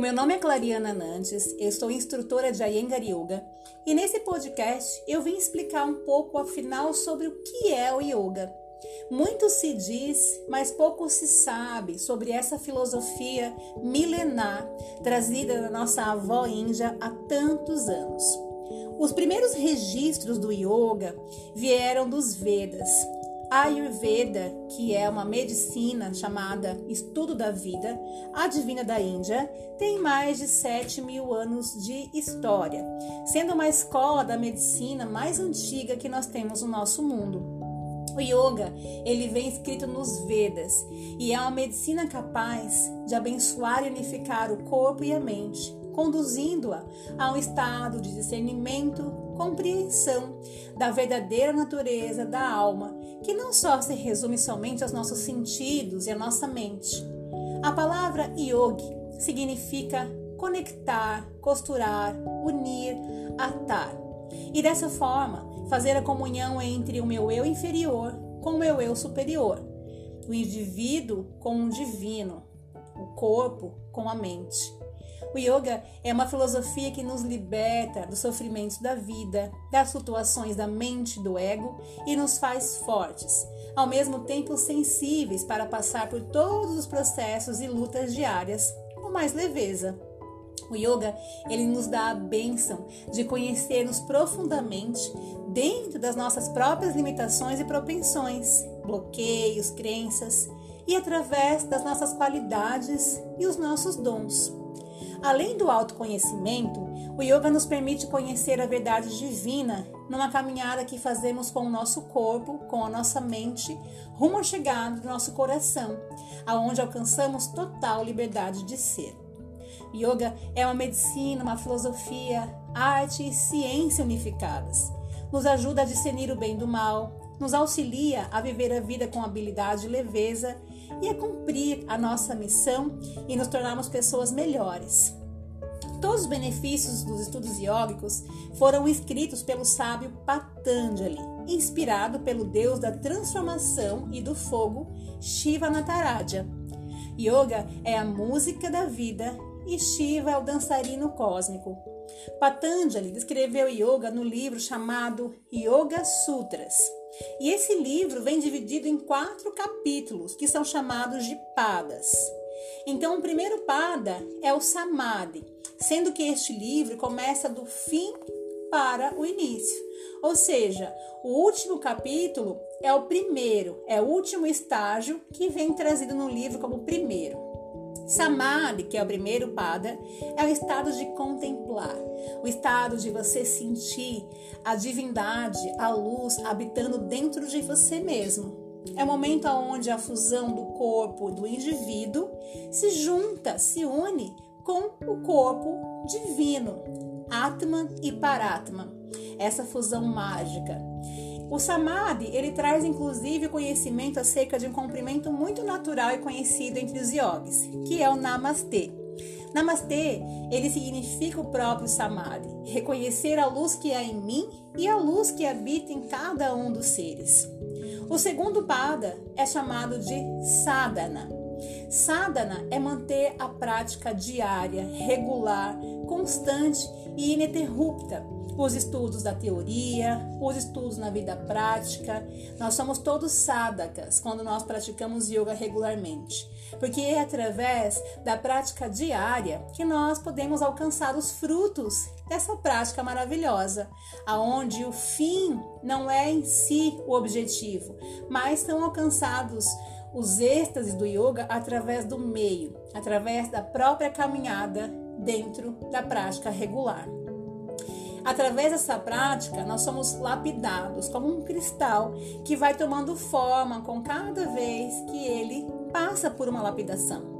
Meu nome é Clariana Nantes, eu sou instrutora de Iyengar Yoga e nesse podcast eu vim explicar um pouco afinal sobre o que é o yoga. Muito se diz, mas pouco se sabe sobre essa filosofia milenar trazida da nossa avó índia há tantos anos. Os primeiros registros do yoga vieram dos Vedas, Ayurveda, que é uma medicina chamada estudo da vida, advinda da Índia, tem mais de 7 mil anos de história, sendo uma escola da medicina mais antiga que nós temos no nosso mundo. O yoga, ele vem escrito nos Vedas e é uma medicina capaz de abençoar e unificar o corpo e a mente, conduzindo-a a um estado de discernimento, compreensão da verdadeira natureza da alma, que não só se resume somente aos nossos sentidos e à nossa mente. A palavra yogi significa conectar, costurar, unir, atar. E dessa forma, fazer a comunhão entre o meu eu inferior com o meu eu superior, o indivíduo com o divino, o corpo com a mente. O yoga é uma filosofia que nos liberta dos sofrimentos da vida, das flutuações da mente, do ego e nos faz fortes, ao mesmo tempo sensíveis para passar por todos os processos e lutas diárias com mais leveza. O yoga, ele nos dá a bênção de conhecer-nos profundamente dentro das nossas próprias limitações e propensões, bloqueios, crenças e através das nossas qualidades e os nossos dons. Além do autoconhecimento, o yoga nos permite conhecer a verdade divina numa caminhada que fazemos com o nosso corpo, com a nossa mente, rumo à chegada do nosso coração, aonde alcançamos total liberdade de ser. Yoga é uma medicina, uma filosofia, arte e ciência unificadas. Nos ajuda a discernir o bem do mal, nos auxilia a viver a vida com habilidade e leveza e a cumprir a nossa missão e nos tornarmos pessoas melhores. Todos os benefícios dos estudos iógicos foram escritos pelo sábio Patanjali, inspirado pelo deus da transformação e do fogo, Shiva Nataraja. Yoga é a música da vida e Shiva é o dançarino cósmico. Patanjali descreveu yoga no livro chamado Yoga Sutras. E esse livro vem dividido em quatro capítulos, que são chamados de padas. Então, o primeiro pada é o Samadhi, sendo que este livro começa do fim para o início. Ou seja, o último capítulo é o primeiro, é o último estágio que vem trazido no livro como primeiro. Samadhi, que é o primeiro pada, é o estado de contemplar, o estado de você sentir a divindade, a luz habitando dentro de você mesmo. É o momento onde a fusão do corpo do indivíduo se junta, se une com o corpo divino, Atman e Paratman. Essa fusão mágica. O Samadhi, ele traz inclusive conhecimento acerca de um comprimento muito natural e conhecido entre os yogis, que é o Namastê. Namastê, ele significa o próprio Samadhi, reconhecer a luz que há em mim e a luz que habita em cada um dos seres. O segundo pada é chamado de sadhana. Sadhana é manter a prática diária, regular, constante e ininterrupta os estudos da teoria, os estudos na vida prática. Nós somos todos sadakas quando nós praticamos yoga regularmente, porque é através da prática diária que nós podemos alcançar os frutos dessa prática maravilhosa, aonde o fim não é em si o objetivo, mas são alcançados os êxtases do yoga através do meio, através da própria caminhada dentro da prática regular. Através dessa prática, nós somos lapidados como um cristal que vai tomando forma com cada vez que ele passa por uma lapidação.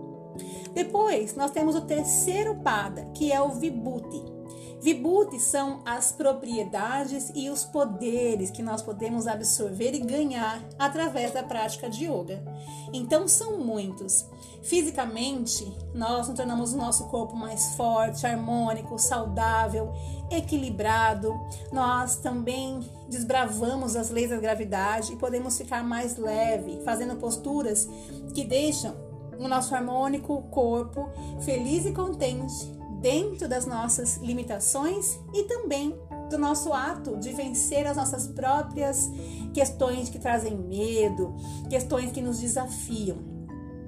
Depois, nós temos o terceiro pada, que é o vibhuti. Vibhuti são as propriedades e os poderes que nós podemos absorver e ganhar através da prática de yoga. Então são muitos. Fisicamente, nós nos tornamos o nosso corpo mais forte, harmônico, saudável, equilibrado. Nós também desbravamos as leis da gravidade e podemos ficar mais leve, fazendo posturas que deixam o nosso harmônico corpo feliz e contente dentro das nossas limitações e também do nosso ato de vencer as nossas próprias questões que trazem medo, questões que nos desafiam.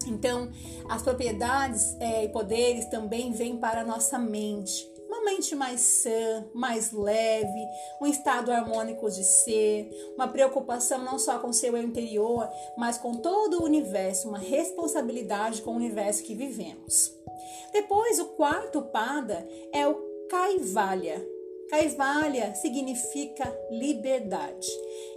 Então, as propriedades é, e poderes também vêm para a nossa mente. Uma mente mais sã, mais leve, um estado harmônico de ser, uma preocupação não só com seu interior, mas com todo o universo, uma responsabilidade com o universo que vivemos. Depois, o quarto pada é o Kaivalya, Kaivalya significa liberdade,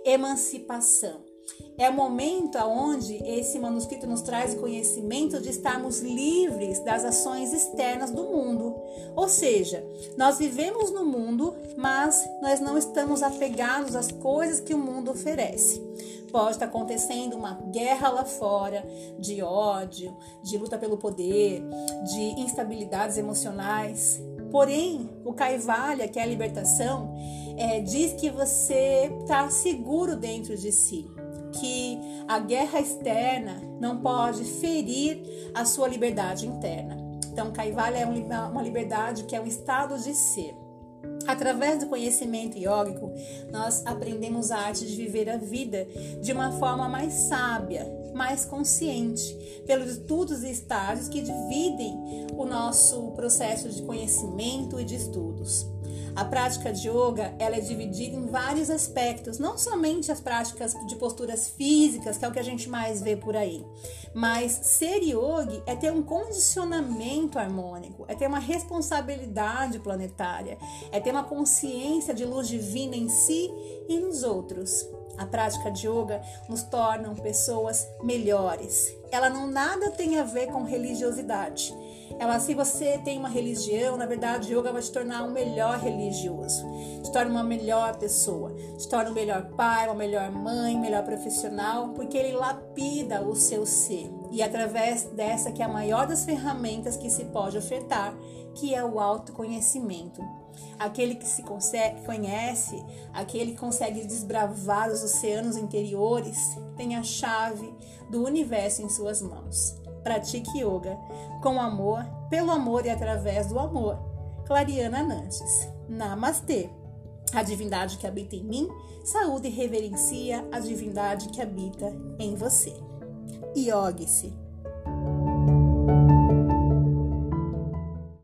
emancipação. É o momento onde esse manuscrito nos traz o conhecimento de estarmos livres das ações externas do mundo. Ou seja, nós vivemos no mundo, mas nós não estamos apegados às coisas que o mundo oferece. Pode estar acontecendo uma guerra lá fora de ódio, de luta pelo poder, de instabilidades emocionais. Porém, o Kaivalya, que é a libertação, é, diz que você está seguro dentro de si, que a guerra externa não pode ferir a sua liberdade interna. Então, Kaivalya é uma liberdade que é um estado de ser. Através do conhecimento iógico, nós aprendemos a arte de viver a vida de uma forma mais sábia, mais consciente, pelos estudos e estágios que dividem o nosso processo de conhecimento e de estudos. A prática de yoga ela é dividida em vários aspectos, não somente as práticas de posturas físicas, que é o que a gente mais vê por aí, mas ser yogi é ter um condicionamento harmônico, é ter uma responsabilidade planetária, é ter uma consciência de luz divina em si e nos outros. A prática de yoga nos torna pessoas melhores. Ela não nada tem a ver com religiosidade. Ela, se você tem uma religião, na verdade, yoga vai te tornar um melhor religioso, te torna uma melhor pessoa, te torna um melhor pai, uma melhor mãe, melhor profissional, porque ele lapida o seu ser. E através dessa que é a maior das ferramentas que se pode ofertar, que é o autoconhecimento. Aquele que se conhece, aquele que consegue desbravar os oceanos interiores, tem a chave do universo em suas mãos. Pratique yoga com amor, pelo amor e através do amor. Clariana Nantes. Namastê. A divindade que habita em mim, saúde e reverencia a divindade que habita em você. Iogue-se.